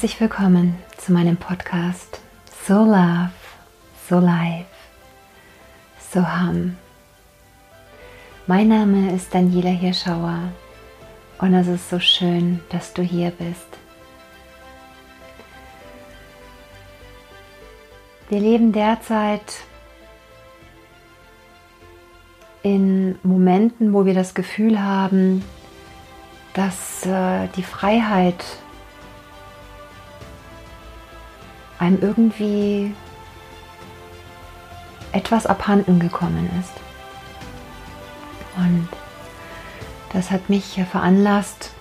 Herzlich willkommen zu meinem Podcast So Love, So Life, So Hum. Mein Name ist Daniela Hirschauer und es ist so schön, dass du hier bist. Wir leben derzeit in Momenten, wo wir das Gefühl haben, dass äh, die Freiheit einem irgendwie etwas abhanden gekommen ist. Und das hat mich veranlasst,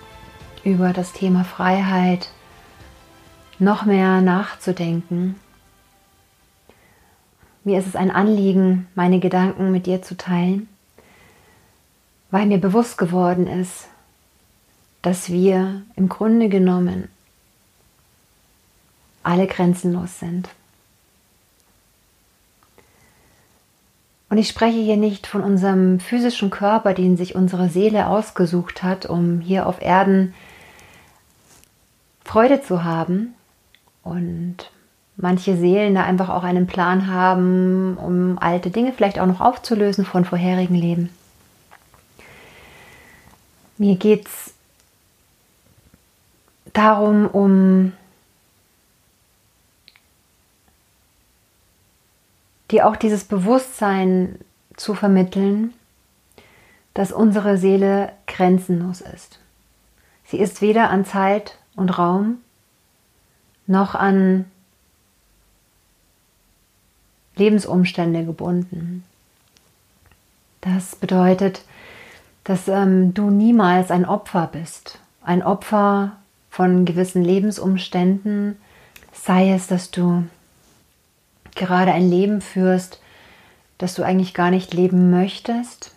über das Thema Freiheit noch mehr nachzudenken. Mir ist es ein Anliegen, meine Gedanken mit dir zu teilen, weil mir bewusst geworden ist, dass wir im Grunde genommen alle grenzenlos sind. Und ich spreche hier nicht von unserem physischen Körper, den sich unsere Seele ausgesucht hat, um hier auf Erden Freude zu haben und manche Seelen da einfach auch einen Plan haben, um alte Dinge vielleicht auch noch aufzulösen von vorherigen Leben. Mir geht es darum, um dir auch dieses Bewusstsein zu vermitteln, dass unsere Seele grenzenlos ist. Sie ist weder an Zeit und Raum noch an Lebensumstände gebunden. Das bedeutet, dass ähm, du niemals ein Opfer bist, ein Opfer von gewissen Lebensumständen, sei es, dass du gerade ein Leben führst, das du eigentlich gar nicht leben möchtest.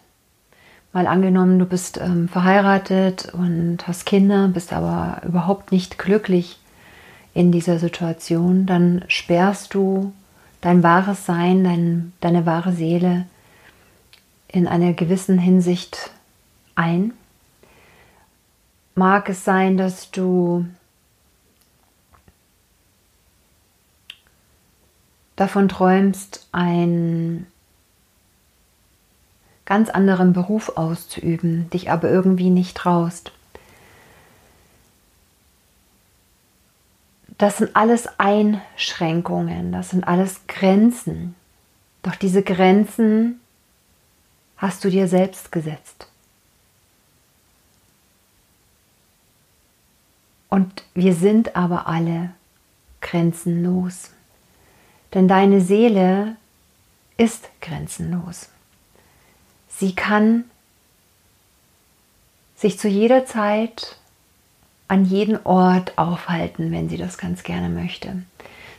Mal angenommen, du bist ähm, verheiratet und hast Kinder, bist aber überhaupt nicht glücklich in dieser Situation, dann sperrst du dein wahres Sein, dein, deine wahre Seele in einer gewissen Hinsicht ein. Mag es sein, dass du davon träumst, einen ganz anderen Beruf auszuüben, dich aber irgendwie nicht traust. Das sind alles Einschränkungen, das sind alles Grenzen. Doch diese Grenzen hast du dir selbst gesetzt. Und wir sind aber alle grenzenlos. Denn deine Seele ist grenzenlos. Sie kann sich zu jeder Zeit an jeden Ort aufhalten, wenn sie das ganz gerne möchte.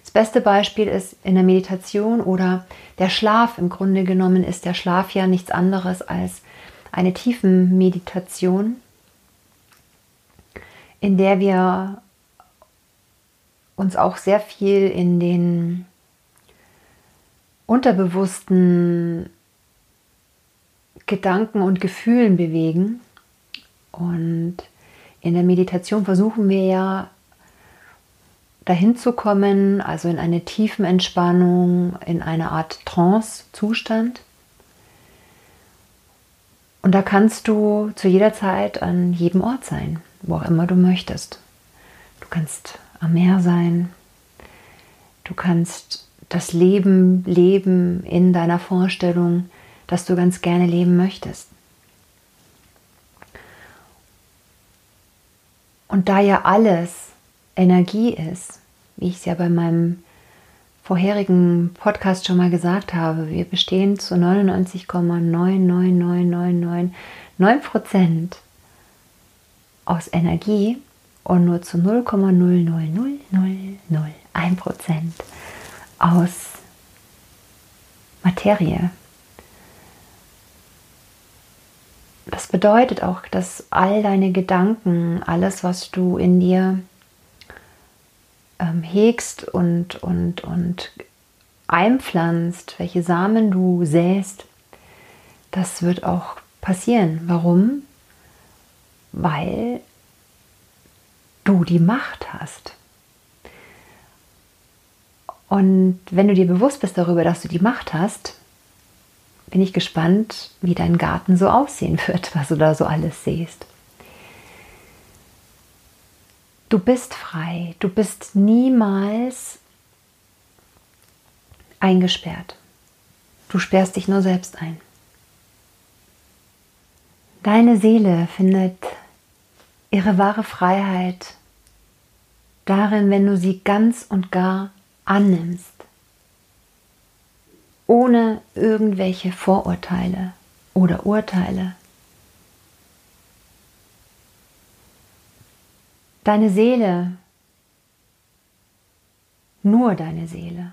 Das beste Beispiel ist in der Meditation oder der Schlaf. Im Grunde genommen ist der Schlaf ja nichts anderes als eine tiefen Meditation, in der wir uns auch sehr viel in den unterbewussten Gedanken und Gefühlen bewegen. Und in der Meditation versuchen wir ja dahin zu kommen, also in eine tiefen Entspannung, in eine Art Trance-Zustand. Und da kannst du zu jeder Zeit an jedem Ort sein, wo auch immer du möchtest. Du kannst am Meer sein, du kannst das Leben leben in deiner Vorstellung, dass du ganz gerne leben möchtest. Und da ja alles Energie ist, wie ich es ja bei meinem vorherigen Podcast schon mal gesagt habe, wir bestehen zu 99,99999% aus Energie und nur zu 0,0000001 Prozent aus Materie. Das bedeutet auch, dass all deine Gedanken, alles, was du in dir ähm, hegst und, und, und einpflanzt, welche Samen du säst, das wird auch passieren. Warum? Weil du die Macht hast. Und wenn du dir bewusst bist darüber, dass du die Macht hast, bin ich gespannt, wie dein Garten so aussehen wird, was du da so alles siehst. Du bist frei, du bist niemals eingesperrt. Du sperrst dich nur selbst ein. Deine Seele findet ihre wahre Freiheit darin, wenn du sie ganz und gar annimmst, ohne irgendwelche Vorurteile oder Urteile. Deine Seele, nur deine Seele,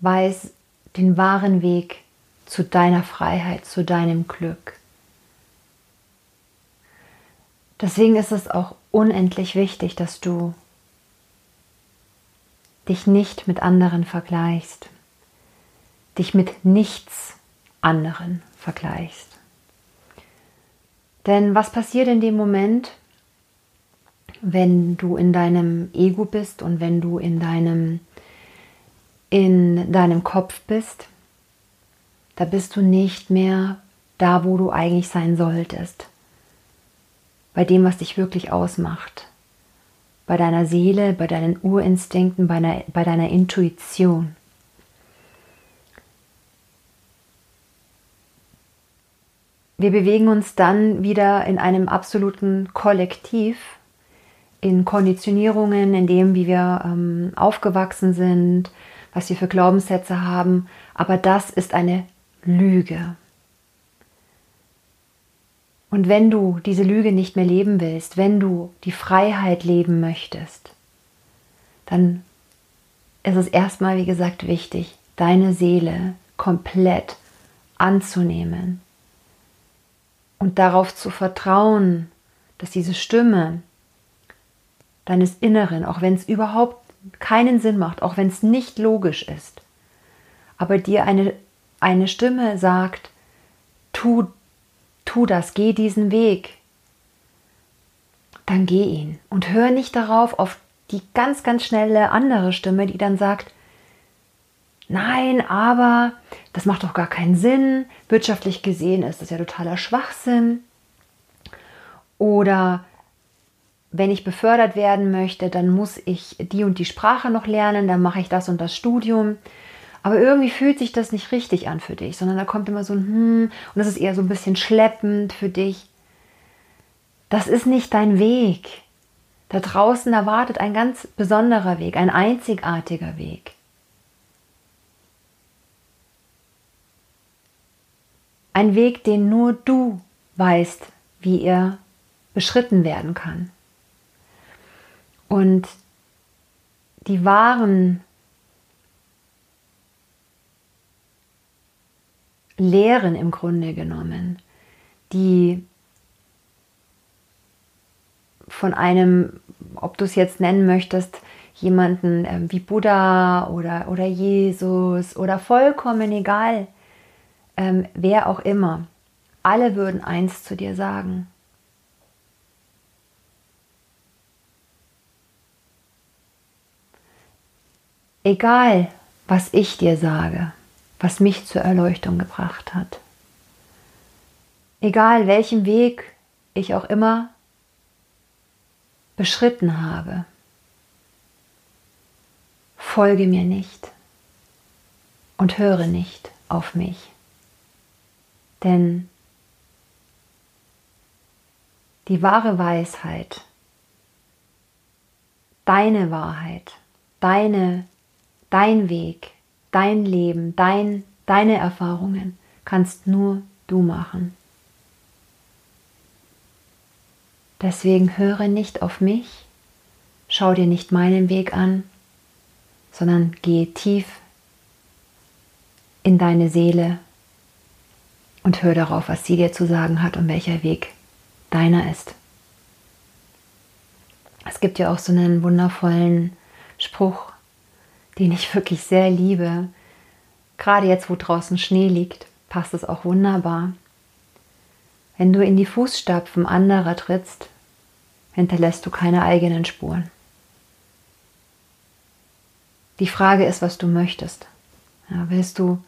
weiß den wahren Weg zu deiner Freiheit, zu deinem Glück. Deswegen ist es auch unendlich wichtig, dass du dich nicht mit anderen vergleichst, dich mit nichts anderen vergleichst. Denn was passiert in dem Moment, wenn du in deinem Ego bist und wenn du in deinem in deinem Kopf bist, da bist du nicht mehr da, wo du eigentlich sein solltest. Bei dem, was dich wirklich ausmacht bei deiner Seele, bei deinen Urinstinkten, bei deiner, bei deiner Intuition. Wir bewegen uns dann wieder in einem absoluten Kollektiv, in Konditionierungen, in dem, wie wir ähm, aufgewachsen sind, was wir für Glaubenssätze haben. Aber das ist eine Lüge. Und wenn du diese Lüge nicht mehr leben willst, wenn du die Freiheit leben möchtest, dann ist es erstmal, wie gesagt, wichtig, deine Seele komplett anzunehmen und darauf zu vertrauen, dass diese Stimme deines Inneren, auch wenn es überhaupt keinen Sinn macht, auch wenn es nicht logisch ist, aber dir eine, eine Stimme sagt, tu tu das, geh diesen Weg, dann geh ihn und hör nicht darauf auf die ganz, ganz schnelle andere Stimme, die dann sagt, nein, aber das macht doch gar keinen Sinn, wirtschaftlich gesehen ist das ja totaler Schwachsinn. Oder wenn ich befördert werden möchte, dann muss ich die und die Sprache noch lernen, dann mache ich das und das Studium. Aber irgendwie fühlt sich das nicht richtig an für dich, sondern da kommt immer so ein Hm und das ist eher so ein bisschen schleppend für dich. Das ist nicht dein Weg. Da draußen erwartet ein ganz besonderer Weg, ein einzigartiger Weg. Ein Weg, den nur du weißt, wie er beschritten werden kann. Und die wahren Lehren im Grunde genommen, die von einem, ob du es jetzt nennen möchtest, jemanden äh, wie Buddha oder, oder Jesus oder vollkommen egal, ähm, wer auch immer, alle würden eins zu dir sagen. Egal, was ich dir sage was mich zur Erleuchtung gebracht hat. Egal welchen Weg ich auch immer beschritten habe, folge mir nicht und höre nicht auf mich. Denn die wahre Weisheit, deine Wahrheit, deine, dein Weg dein Leben, dein, deine Erfahrungen kannst nur du machen. Deswegen höre nicht auf mich, schau dir nicht meinen Weg an, sondern gehe tief in deine Seele und hör darauf, was sie dir zu sagen hat und welcher Weg deiner ist. Es gibt ja auch so einen wundervollen Spruch, den ich wirklich sehr liebe. Gerade jetzt, wo draußen Schnee liegt, passt es auch wunderbar. Wenn du in die Fußstapfen anderer trittst, hinterlässt du keine eigenen Spuren. Die Frage ist, was du möchtest. Ja, willst du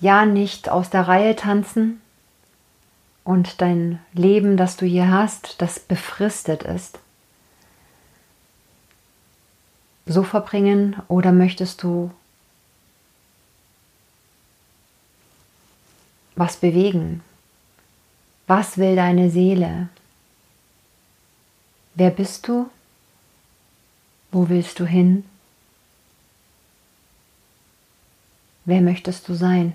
ja nicht aus der Reihe tanzen und dein Leben, das du hier hast, das befristet ist, so verbringen oder möchtest du was bewegen? Was will deine Seele? Wer bist du? Wo willst du hin? Wer möchtest du sein?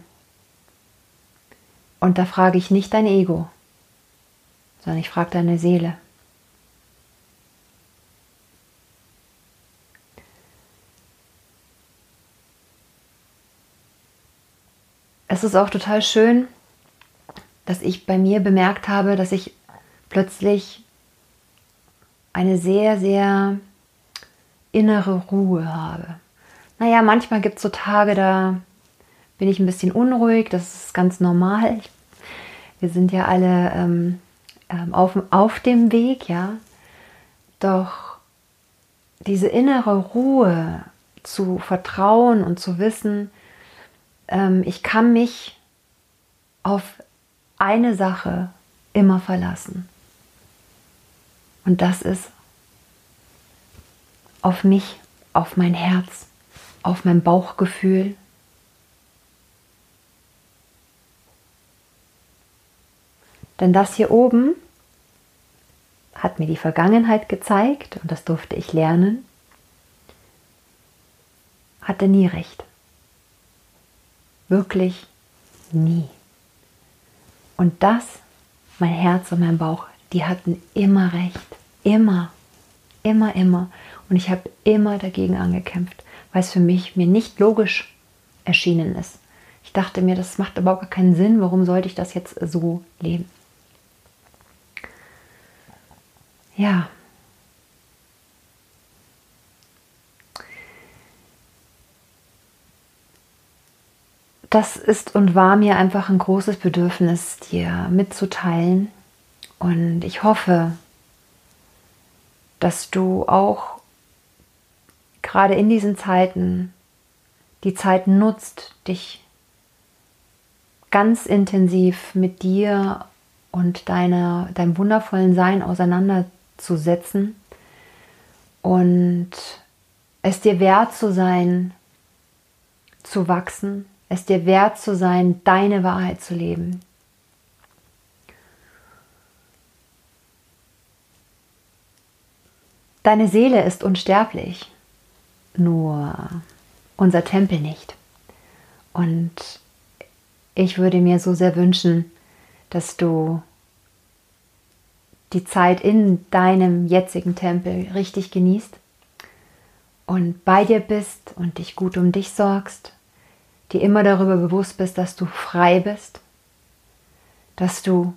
Und da frage ich nicht dein Ego, sondern ich frage deine Seele. Es ist auch total schön, dass ich bei mir bemerkt habe, dass ich plötzlich eine sehr, sehr innere Ruhe habe. Naja, manchmal gibt es so Tage, da bin ich ein bisschen unruhig, das ist ganz normal. Wir sind ja alle ähm, ähm, auf, auf dem Weg, ja. Doch diese innere Ruhe zu vertrauen und zu wissen, ähm, ich kann mich auf eine Sache immer verlassen. Und das ist auf mich, auf mein Herz, auf mein Bauchgefühl, Denn das hier oben hat mir die Vergangenheit gezeigt und das durfte ich lernen, hatte nie recht. Wirklich nie. Und das, mein Herz und mein Bauch, die hatten immer recht. Immer. Immer, immer. Und ich habe immer dagegen angekämpft, weil es für mich mir nicht logisch erschienen ist. Ich dachte mir, das macht überhaupt gar keinen Sinn. Warum sollte ich das jetzt so leben? ja, das ist und war mir einfach ein großes Bedürfnis, dir mitzuteilen. Und ich hoffe, dass du auch gerade in diesen Zeiten die Zeit nutzt, dich ganz intensiv mit dir und deiner, deinem wundervollen Sein auseinanderzusetzen zu setzen und es dir wert zu sein, zu wachsen, es dir wert zu sein, deine Wahrheit zu leben. Deine Seele ist unsterblich, nur unser Tempel nicht. Und ich würde mir so sehr wünschen, dass du die Zeit in deinem jetzigen Tempel richtig genießt und bei dir bist und dich gut um dich sorgst, dir immer darüber bewusst bist, dass du frei bist, dass du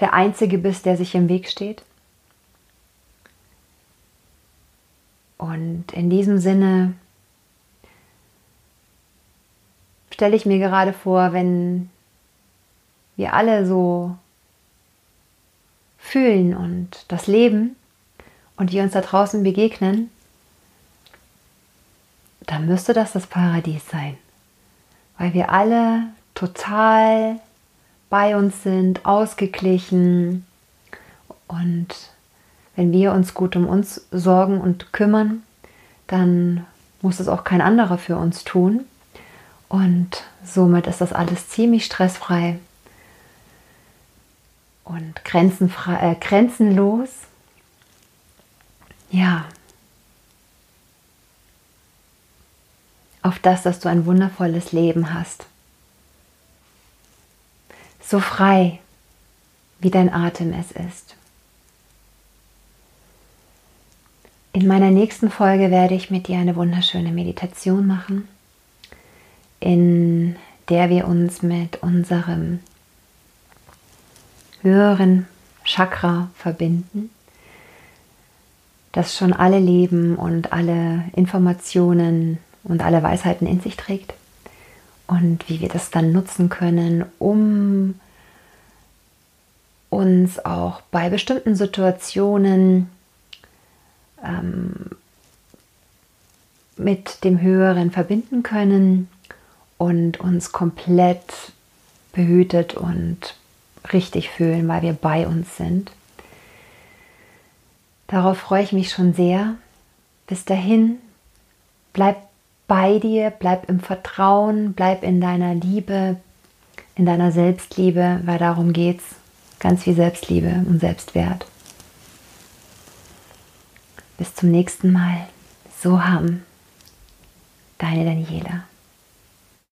der Einzige bist, der sich im Weg steht. Und in diesem Sinne stelle ich mir gerade vor, wenn wir alle so fühlen und das Leben und die uns da draußen begegnen, dann müsste das das Paradies sein. Weil wir alle total bei uns sind, ausgeglichen und wenn wir uns gut um uns sorgen und kümmern, dann muss es auch kein anderer für uns tun. Und somit ist das alles ziemlich stressfrei und grenzenfrei, äh, grenzenlos. Ja. Auf das, dass du ein wundervolles Leben hast. So frei, wie dein Atem es ist. In meiner nächsten Folge werde ich mit dir eine wunderschöne Meditation machen, in der wir uns mit unserem höheren Chakra verbinden, das schon alle Leben und alle Informationen und alle Weisheiten in sich trägt und wie wir das dann nutzen können, um uns auch bei bestimmten Situationen ähm, mit dem Höheren verbinden können und uns komplett behütet und richtig fühlen, weil wir bei uns sind. Darauf freue ich mich schon sehr. Bis dahin, bleib bei dir, bleib im Vertrauen, bleib in deiner Liebe, in deiner Selbstliebe, weil darum geht es. Ganz viel Selbstliebe und Selbstwert. Bis zum nächsten Mal. So haben. Deine Daniela.